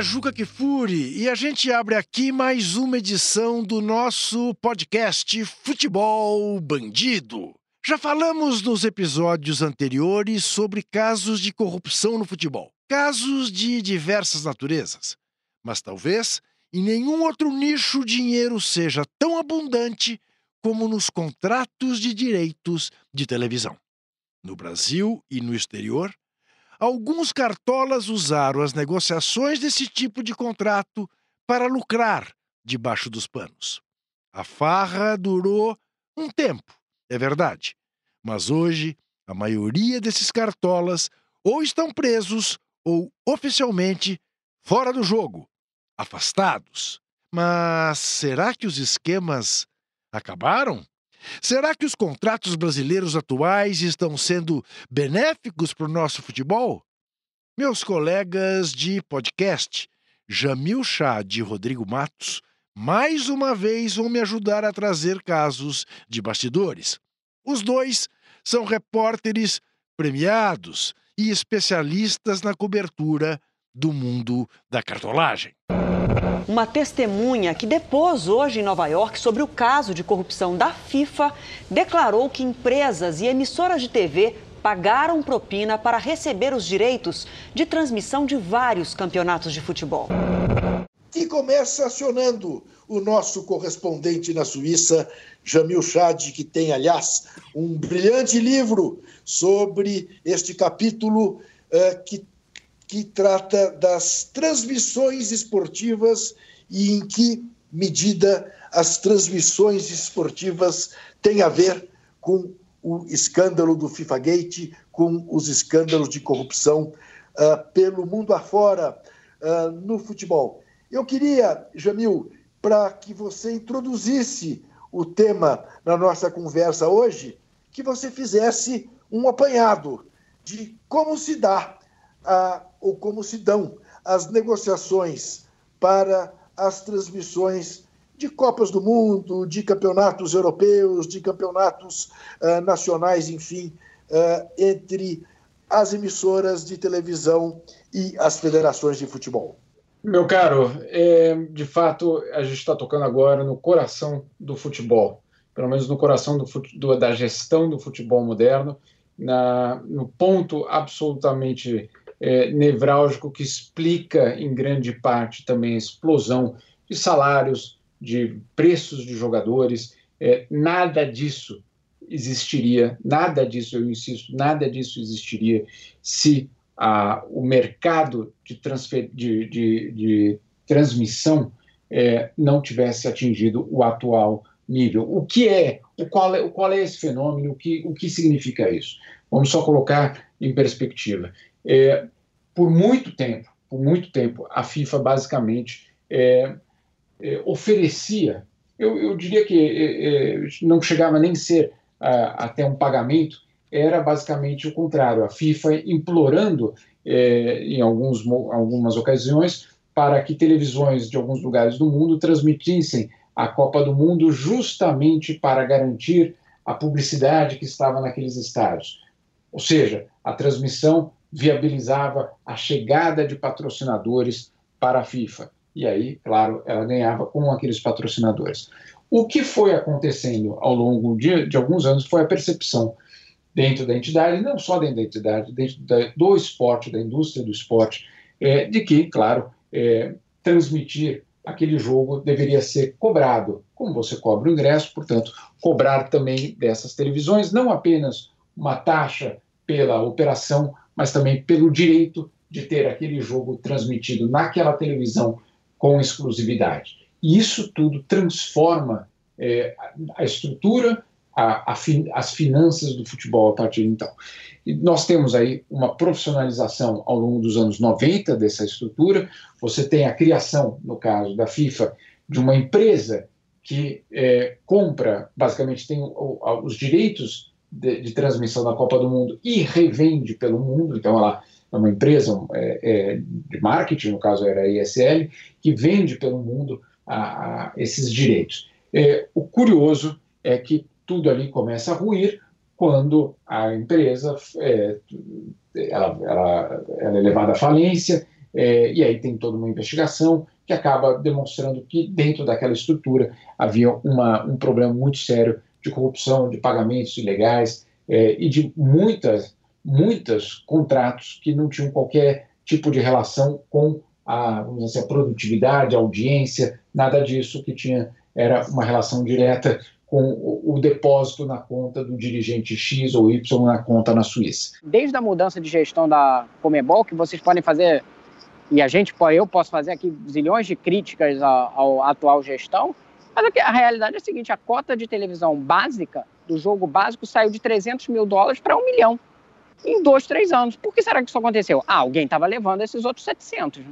é Juca Kifuri e a gente abre aqui mais uma edição do nosso podcast Futebol Bandido. Já falamos nos episódios anteriores sobre casos de corrupção no futebol, casos de diversas naturezas, mas talvez em nenhum outro nicho o dinheiro seja tão abundante como nos contratos de direitos de televisão. No Brasil e no exterior, alguns cartolas usaram as negociações desse tipo de contrato para lucrar debaixo dos panos. A farra durou um tempo, é verdade, mas hoje a maioria desses cartolas ou estão presos ou oficialmente fora do jogo, afastados. Mas será que os esquemas acabaram? Será que os contratos brasileiros atuais estão sendo benéficos para o nosso futebol? Meus colegas de podcast, Jamil Chá de Rodrigo Matos, mais uma vez vão me ajudar a trazer casos de bastidores. Os dois são repórteres premiados e especialistas na cobertura do mundo da cartolagem. Uma testemunha que depôs hoje em Nova York sobre o caso de corrupção da FIFA declarou que empresas e emissoras de TV pagaram propina para receber os direitos de transmissão de vários campeonatos de futebol. E começa acionando o nosso correspondente na Suíça, Jamil Chad, que tem, aliás, um brilhante livro sobre este capítulo uh, que que trata das transmissões esportivas e em que medida as transmissões esportivas têm a ver com o escândalo do FIFA Gate, com os escândalos de corrupção uh, pelo mundo afora uh, no futebol. Eu queria, Jamil, para que você introduzisse o tema na nossa conversa hoje, que você fizesse um apanhado de como se dá a, ou como se dão as negociações para as transmissões de Copas do Mundo, de campeonatos europeus, de campeonatos uh, nacionais, enfim, uh, entre as emissoras de televisão e as federações de futebol. Meu caro, é, de fato, a gente está tocando agora no coração do futebol, pelo menos no coração do, do, da gestão do futebol moderno, na, no ponto absolutamente é, nevrálgico que explica, em grande parte, também a explosão de salários, de preços de jogadores. É, nada disso existiria, nada disso, eu insisto, nada disso existiria se a, o mercado de, transfer, de, de, de transmissão é, não tivesse atingido o atual nível. O que é, o qual é, o qual é esse fenômeno, o que, o que significa isso? Vamos só colocar em perspectiva. É, por muito tempo, por muito tempo, a FIFA basicamente é, é, oferecia, eu, eu, diria que é, é não chegava nem a ser até um pagamento, era basicamente o contrário, a FIFA implorando é, em alguns, algumas ocasiões para que televisões de alguns lugares do mundo transmitissem a Copa do Mundo justamente para garantir a publicidade que estava naqueles estádios. Ou seja, a transmissão viabilizava a chegada de patrocinadores para a FIFA. E aí, claro, ela ganhava com aqueles patrocinadores. O que foi acontecendo ao longo de, de alguns anos foi a percepção dentro da entidade, não só dentro da entidade, dentro da, do esporte, da indústria do esporte, é, de que, claro, é, transmitir aquele jogo deveria ser cobrado, como você cobra o ingresso, portanto, cobrar também dessas televisões, não apenas uma taxa pela operação, mas também pelo direito de ter aquele jogo transmitido naquela televisão com exclusividade. E isso tudo transforma é, a estrutura, a, a as finanças do futebol a partir de então. E nós temos aí uma profissionalização ao longo dos anos 90 dessa estrutura. Você tem a criação, no caso da FIFA, de uma empresa que é, compra, basicamente tem os direitos de, de, transmissão da Copa do Mundo e revende pelo mundo. Então, ela é uma empresa é, é, de marketing, no caso era a ISL, que vende pelo mundo a, a esses direitos. É, o curioso é que tudo ali começa a ruir quando a empresa é, ela, ela, ela, é levada à falência é, e aí tem toda uma investigação que acaba demonstrando que dentro daquela estrutura havia uma, um problema muito sério de corrupção, de pagamentos ilegais é, e de muitas, muitos contratos que não tinham qualquer tipo de relação com a, vamos dizer, a produtividade, a audiência, nada disso que tinha era uma relação direta com o, depósito na conta do dirigente X ou Y na conta na Suíça. Desde a mudança de gestão da Comebol, que vocês podem fazer, e a gente, eu posso fazer aqui zilhões de críticas à, atual gestão, mas a realidade é a seguinte, a cota de televisão básica, do jogo básico, saiu de 300 mil dólares para um milhão em dois, três anos. Por que será que isso aconteceu? Ah, alguém estava levando esses outros 700.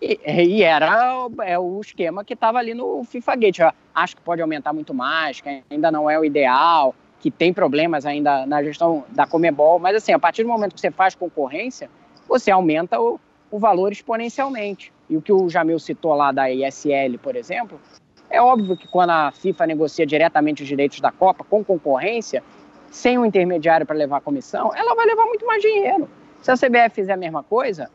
E, e, era é o esquema que estava ali no FIFA Gate. Eu acho que pode aumentar muito mais, que ainda não é o ideal, que tem problemas ainda na gestão da Comebol, mas assim, a partir do momento que você faz concorrência, você aumenta o, o valor exponencialmente. E o que o Jamil citou lá da ISL, por exemplo, é óbvio que quando a FIFA negocia diretamente os direitos da Copa com concorrência, sem um intermediário para levar a comissão, ela vai levar muito mais dinheiro. Se a CBF fizer a mesma coisa,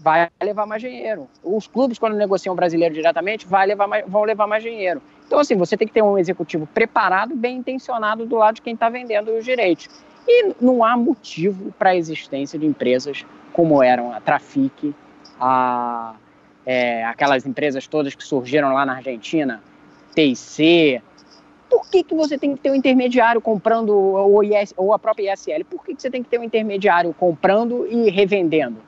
vai levar mais dinheiro. Os clubes, quando negociam o brasileiro diretamente, vai levar mais, vão levar mais dinheiro. Então, assim, você tem que ter um executivo preparado, bem intencionado do lado de quem está vendendo os direitos. E não há motivo para a existência de empresas como eram a Trafic, a, é, aquelas empresas todas que surgiram lá na Argentina, TIC. Por que, que você tem que ter um intermediário comprando o IS, ou a própria ISL? Por que, que você tem que ter um intermediário comprando e revendendo?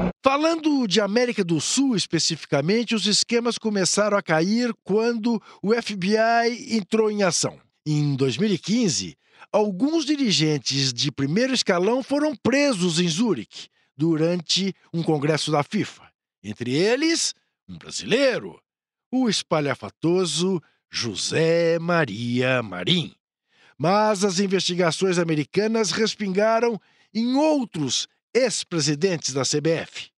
Falando de América do Sul especificamente, os esquemas começaram a cair quando o FBI entrou em ação. Em 2015, alguns dirigentes de primeiro escalão foram presos em Zurique durante um congresso da FIFA. Entre eles, um brasileiro, o espalhafatoso José Maria Marim. Mas as investigações americanas respingaram em outros ex-presidentes da CBF.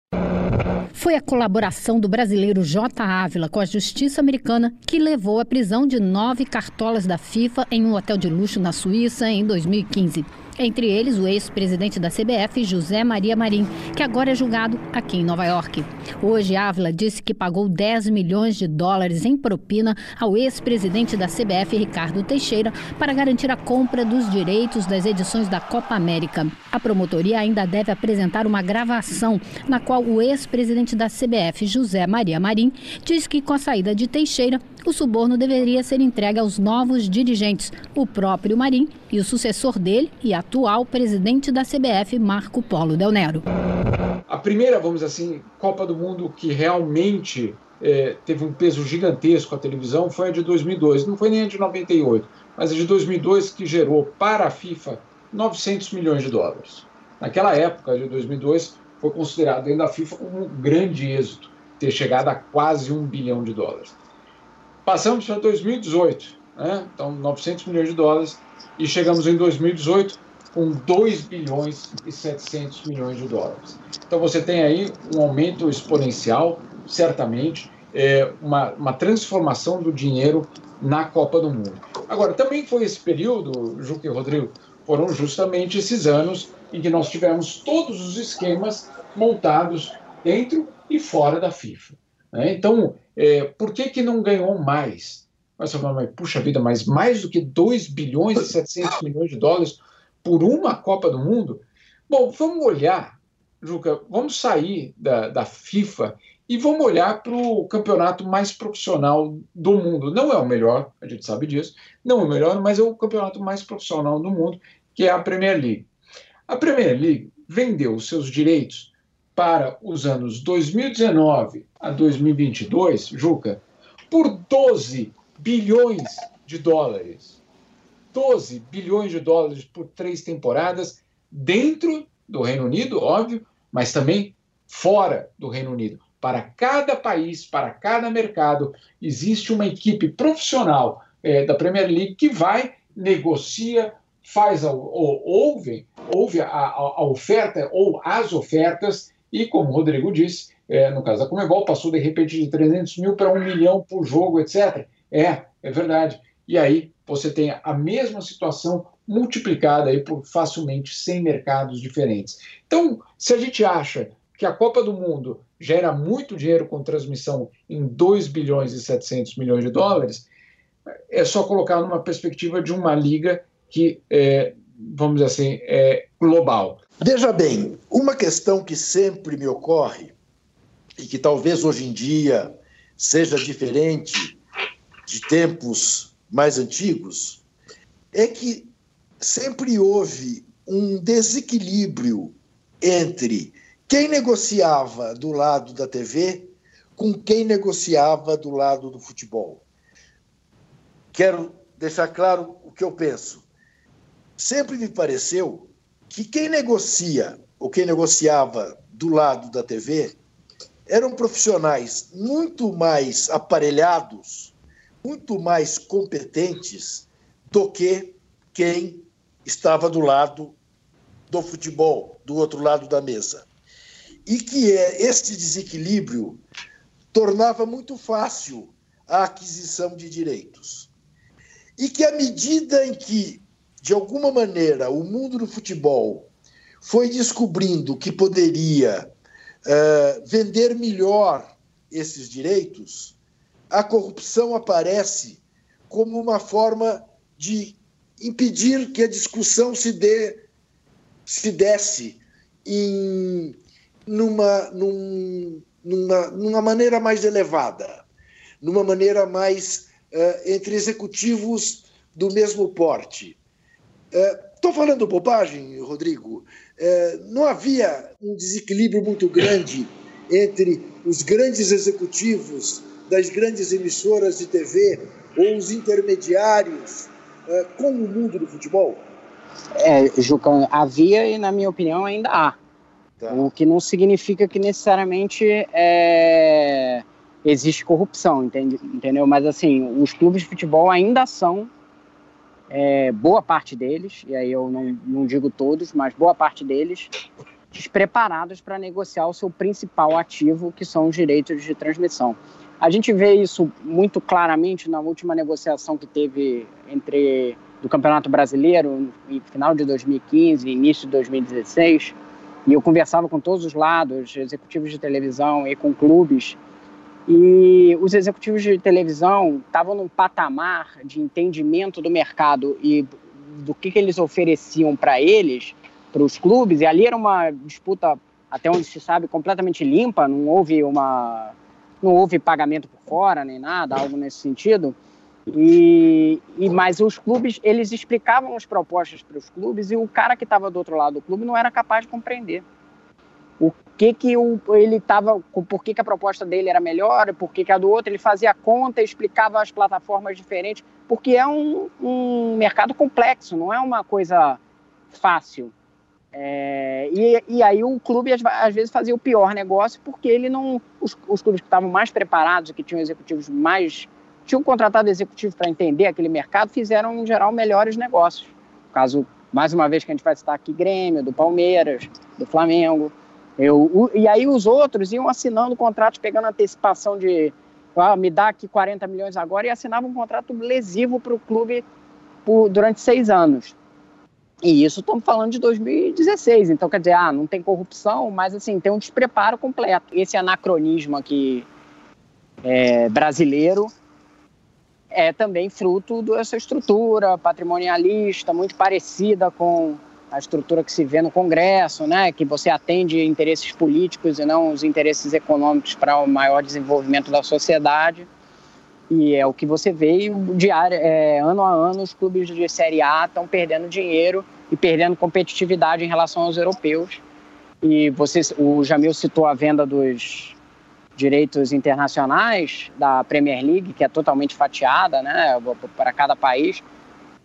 Foi a colaboração do brasileiro J. Ávila com a justiça americana que levou à prisão de nove cartolas da FIFA em um hotel de luxo na Suíça em 2015. Entre eles, o ex-presidente da CBF, José Maria Marim, que agora é julgado aqui em Nova York. Hoje, Ávila disse que pagou 10 milhões de dólares em propina ao ex-presidente da CBF, Ricardo Teixeira, para garantir a compra dos direitos das edições da Copa América. A promotoria ainda deve apresentar uma gravação na qual o ex-presidente da CBF, José Maria Marim, diz que com a saída de Teixeira, o suborno deveria ser entregue aos novos dirigentes, o próprio Marim e o sucessor dele e atual presidente da CBF, Marco Polo Del Nero. A primeira, vamos assim, Copa do Mundo que realmente é, teve um peso gigantesco a televisão foi a de 2002. Não foi nem a de 98, mas a de 2002 que gerou para a FIFA 900 milhões de dólares. Naquela época, de 2002, foi considerado dentro da FIFA como um grande êxito ter chegado a quase um bilhão de dólares. Passamos para 2018, né? então 900 milhões de dólares, e chegamos em 2018 com 2 bilhões e 700 milhões de dólares. Então você tem aí um aumento exponencial, certamente, é, uma, uma transformação do dinheiro na Copa do Mundo. Agora, também foi esse período, Juca e Rodrigo, foram justamente esses anos em que nós tivemos todos os esquemas montados dentro e fora da FIFA. Né? Então, é, por que, que não ganhou mais? Mas mas, puxa vida, mas mais do que 2 bilhões e 700 milhões de dólares por uma Copa do Mundo? Bom, vamos olhar, Juca, vamos sair da, da FIFA e vamos olhar para o campeonato mais profissional do mundo. Não é o melhor, a gente sabe disso, não é o melhor, mas é o campeonato mais profissional do mundo, que é a Premier League. A Premier League vendeu seus direitos para os anos 2019 a 2022, Juca, por 12 bilhões de dólares. 12 bilhões de dólares por três temporadas, dentro do Reino Unido, óbvio, mas também fora do Reino Unido. para cada país, para cada mercado, existe uma equipe profissional é, da Premier League que vai, negocia, faz ou, ouve, ouve a, a, a, oferta ou as ofertas, e como o Rodrigo disse, é, no caso da Comebol, passou de repente de 300 mil para um milhão por jogo, etc. É, é verdade. E aí você tem a mesma situação multiplicada aí por facilmente 100 mercados diferentes. Então, se a gente acha que a Copa do Mundo gera muito dinheiro com transmissão em 2 bilhões e 700 milhões de dólares, é só colocar numa perspectiva de uma liga que, é, vamos dizer assim, é global. Veja bem, uma questão que sempre me ocorre e que talvez hoje em dia seja diferente de tempos mais antigos, é que sempre houve um desequilíbrio entre quem negociava do lado da TV com quem negociava do lado do futebol. Quero deixar claro o que eu penso. Sempre me pareceu que quem negocia ou quem negociava do lado da TV eram profissionais muito mais aparelhados, muito mais competentes do que quem estava do lado do futebol, do outro lado da mesa. E que é, este desequilíbrio tornava muito fácil a aquisição de direitos. E que, à medida em que, de alguma maneira, o mundo do futebol foi descobrindo que poderia uh, vender melhor esses direitos, a corrupção aparece como uma forma de impedir que a discussão se dê se desse em numa, num, numa, numa maneira mais elevada, numa maneira mais uh, entre executivos do mesmo porte. Estou uh, falando bobagem, Rodrigo? Uh, não havia um desequilíbrio muito grande entre os grandes executivos das grandes emissoras de TV ou os intermediários é, com o mundo do futebol? É, Juca, havia e, na minha opinião, ainda há. Tá. O que não significa que necessariamente é, existe corrupção, entende, entendeu? Mas, assim, os clubes de futebol ainda são, é, boa parte deles, e aí eu não, não digo todos, mas boa parte deles, despreparados para negociar o seu principal ativo, que são os direitos de transmissão. A gente vê isso muito claramente na última negociação que teve entre do Campeonato Brasileiro, no final de 2015 início de 2016, e eu conversava com todos os lados, executivos de televisão e com clubes, e os executivos de televisão estavam num patamar de entendimento do mercado e do que, que eles ofereciam para eles, para os clubes, e ali era uma disputa, até onde se sabe, completamente limpa, não houve uma não houve pagamento por fora nem nada, algo nesse sentido. E, e mas os clubes eles explicavam as propostas para os clubes e o cara que estava do outro lado do clube não era capaz de compreender que que o, ele estava, por que, que a proposta dele era melhor, por que, que a do outro, ele fazia conta, explicava as plataformas diferentes, porque é um, um mercado complexo, não é uma coisa fácil. É, e, e, aí o clube às, às, vezes fazia o pior negócio porque ele não. Os, os clubes que estavam mais preparados, que tinham executivos mais. tinham contratado executivos para entender aquele mercado, fizeram, em geral, melhores negócios. Caso, mais uma vez, que a gente vai citar aqui Grêmio, do Palmeiras, do Flamengo. Eu, e aí os outros iam assinando contratos, pegando antecipação de. Ah, me dá aqui 40 milhões agora, e assinavam um contrato lesivo para o clube por, durante seis anos. E isso estamos falando de 2016, então quer dizer, ah, não tem corrupção, mas assim, tem um despreparo completo. Esse anacronismo aqui é, brasileiro é também fruto dessa estrutura patrimonialista, muito parecida com a estrutura que se vê no Congresso, né, que você atende interesses políticos e não os interesses econômicos para o maior desenvolvimento da sociedade. E é o que você vê diário, é, ano a ano os clubes de Série A estão perdendo dinheiro e perdendo competitividade em relação aos europeus. E você, o Jamil citou a venda dos direitos internacionais da Premier League, que é totalmente fatiada né, para cada país.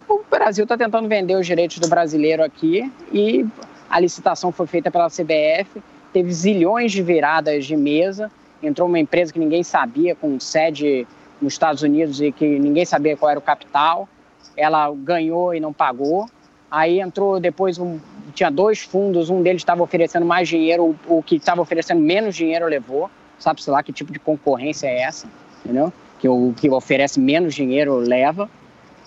O Brasil está tentando vender os direitos do brasileiro aqui e a licitação foi feita pela CBF, teve zilhões de viradas de mesa entrou uma empresa que ninguém sabia, com sede nos Estados Unidos e que ninguém sabia qual era o capital. Ela ganhou e não pagou. Aí entrou depois um, tinha dois fundos, um deles estava oferecendo mais dinheiro, o, o que estava oferecendo menos dinheiro levou. Sabe-se lá que tipo de concorrência é essa, entendeu? Que o que oferece menos dinheiro leva,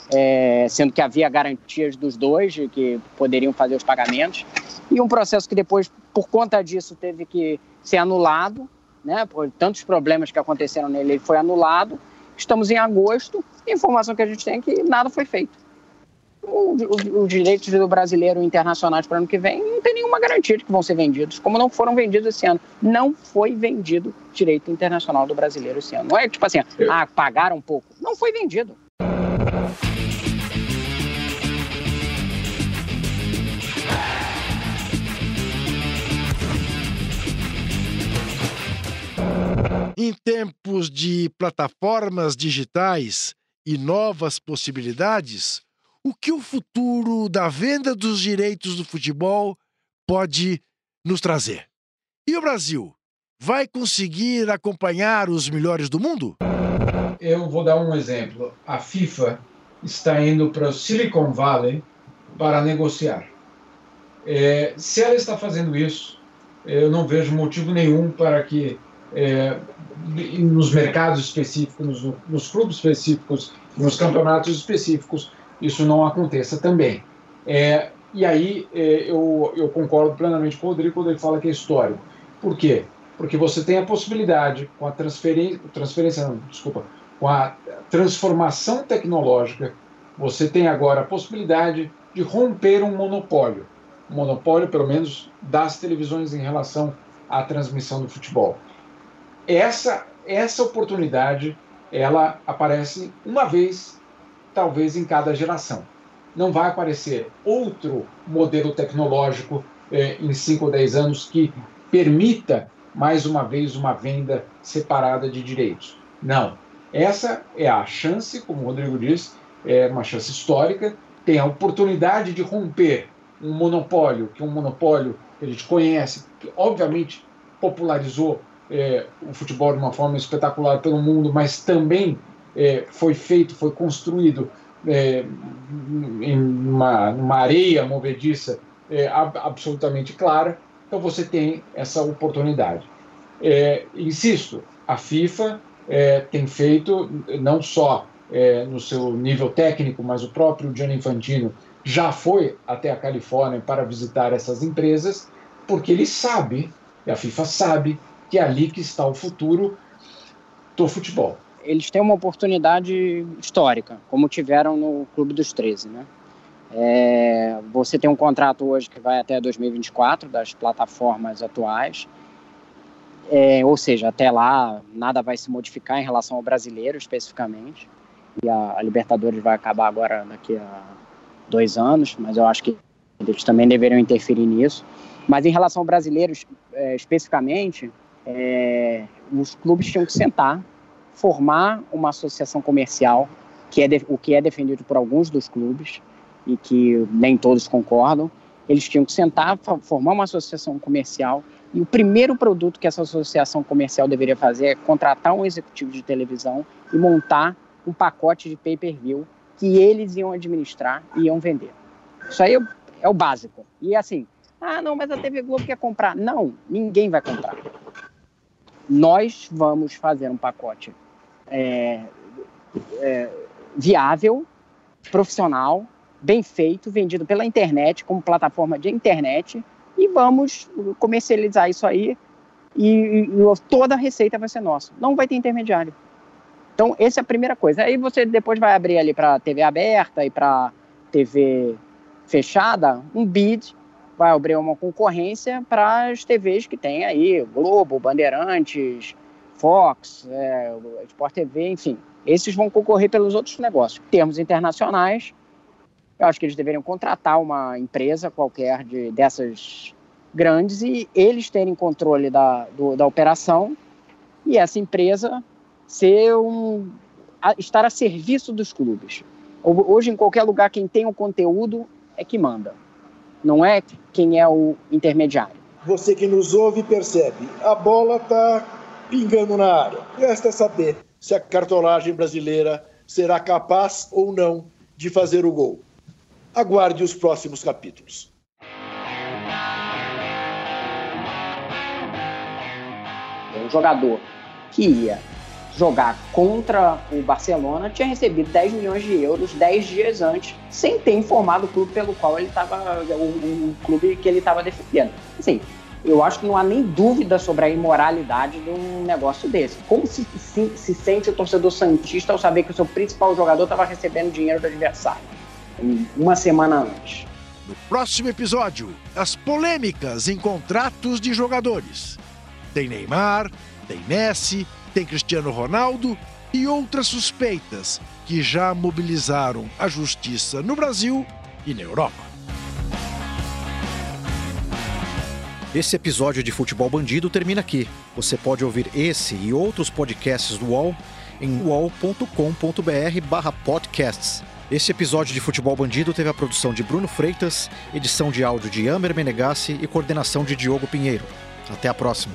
é, sendo que havia garantias dos dois de que poderiam fazer os pagamentos. E um processo que depois, por conta disso, teve que ser anulado, né? Por tantos problemas que aconteceram nele, ele foi anulado. Estamos em agosto, a informação que a gente tem é que nada foi feito os direitos do brasileiro internacionais para o ano que vem não tem nenhuma garantia de que vão ser vendidos, como não foram vendidos esse ano. Não foi vendido direito internacional do brasileiro esse ano. Não é tipo assim, ah, pagaram um pouco. Não foi vendido. Em tempos de plataformas digitais e novas possibilidades, o que o futuro da venda dos direitos do futebol pode nos trazer. E o Brasil? Vai conseguir acompanhar os melhores do mundo? Eu vou dar um exemplo. A FIFA está indo para o Silicon Valley para negociar. É, se ela está fazendo isso, eu não vejo motivo nenhum para que é, nos mercados específicos, nos, nos clubes específicos, nos campeonatos específicos, isso não aconteça também. É, e aí é, eu, eu concordo plenamente com o Rodrigo quando ele fala que é histórico. Por quê? Porque você tem a possibilidade, com a transferência, transferência não, desculpa, com a transformação tecnológica, você tem agora a possibilidade de romper um monopólio. Um monopólio, pelo menos, das televisões em relação à transmissão do futebol. Essa, essa oportunidade, ela aparece uma vez talvez em cada geração. Não vai aparecer outro modelo tecnológico eh, em 5 ou 10 anos que permita, mais uma vez, uma venda separada de direitos. Não. Essa é a chance, como o Rodrigo disse, é uma chance histórica, tem a oportunidade de romper um monopólio, que é um monopólio que a gente conhece, que obviamente popularizou é, o futebol de uma forma espetacular pelo mundo, mas também é, foi feito, foi construído é, em uma, uma, areia movediça é, ab, absolutamente clara, então você tem essa oportunidade. É, insisto, a FIFA é, tem feito, não só é, no seu nível técnico, mas o próprio Gianni Infantino já foi até a Califórnia para visitar essas empresas, porque ele sabe, e a FIFA sabe, que é ali que está o futuro do futebol eles têm uma oportunidade histórica, como tiveram no Clube dos 13, né? É, você tem um contrato hoje que vai até 2024 das plataformas atuais, é, ou seja, até lá nada vai se modificar em relação ao brasileiro especificamente. E a, a, Libertadores vai acabar agora daqui a dois anos, mas eu acho que eles também deveriam interferir nisso. Mas em relação ao brasileiro é, especificamente, é, os clubes tinham que sentar formar uma associação comercial, que é de, o que é defendido por alguns dos clubes e que nem todos concordam. Eles tinham que sentar, formar uma associação comercial e o primeiro produto que essa associação comercial deveria fazer é contratar um executivo de televisão e montar um pacote de pay-per-view que eles iam administrar e iam vender. Isso aí é o básico. E assim, ah, não, mas a TV Globo quer comprar. Não, ninguém vai comprar. Nós vamos fazer um pacote é, é, viável, profissional, bem feito, vendido pela internet, como plataforma de internet, e vamos comercializar isso aí e, e, toda a receita vai ser nossa. Não vai ter intermediário. Então, essa é a primeira coisa. Aí você depois vai abrir ali para TV aberta e para TV fechada um bid, vai abrir uma concorrência para as TVs que tem aí, Globo, Bandeirantes, Fox, é, Sport TV, enfim. Esses vão concorrer pelos outros negócios. Termos internacionais, eu acho que eles deveriam contratar uma empresa qualquer de, dessas grandes e eles terem controle da, do, da operação e essa empresa ser um, a, estar a serviço dos clubes. Hoje, em qualquer lugar, quem tem o conteúdo é que manda, não é quem é o intermediário. Você que nos ouve percebe, a bola está pingando na área. Resta saber se a cartolagem brasileira será capaz ou não de fazer o gol. Aguarde os próximos capítulos. Um jogador que ia jogar contra o Barcelona tinha recebido 10 milhões de euros 10 dias antes, sem ter informado o clube pelo qual ele estava, o, o, clube que ele estava defendendo. Assim, eu acho que não há nem dúvida sobre a imoralidade de um negócio desse. Como se, se, se sente o torcedor santista ao saber que o seu principal jogador estava recebendo dinheiro do adversário uma semana antes? No próximo episódio, as polêmicas em contratos de jogadores. Tem Neymar, tem Messi, tem Cristiano Ronaldo e outras suspeitas que já mobilizaram a justiça no Brasil e na Europa. Esse episódio de Futebol Bandido termina aqui. Você pode ouvir esse e outros podcasts do UOL em uol.com.br/podcasts. Esse episódio de Futebol Bandido teve a produção de Bruno Freitas, edição de áudio de Amer Menegassi e coordenação de Diogo Pinheiro. Até a próxima.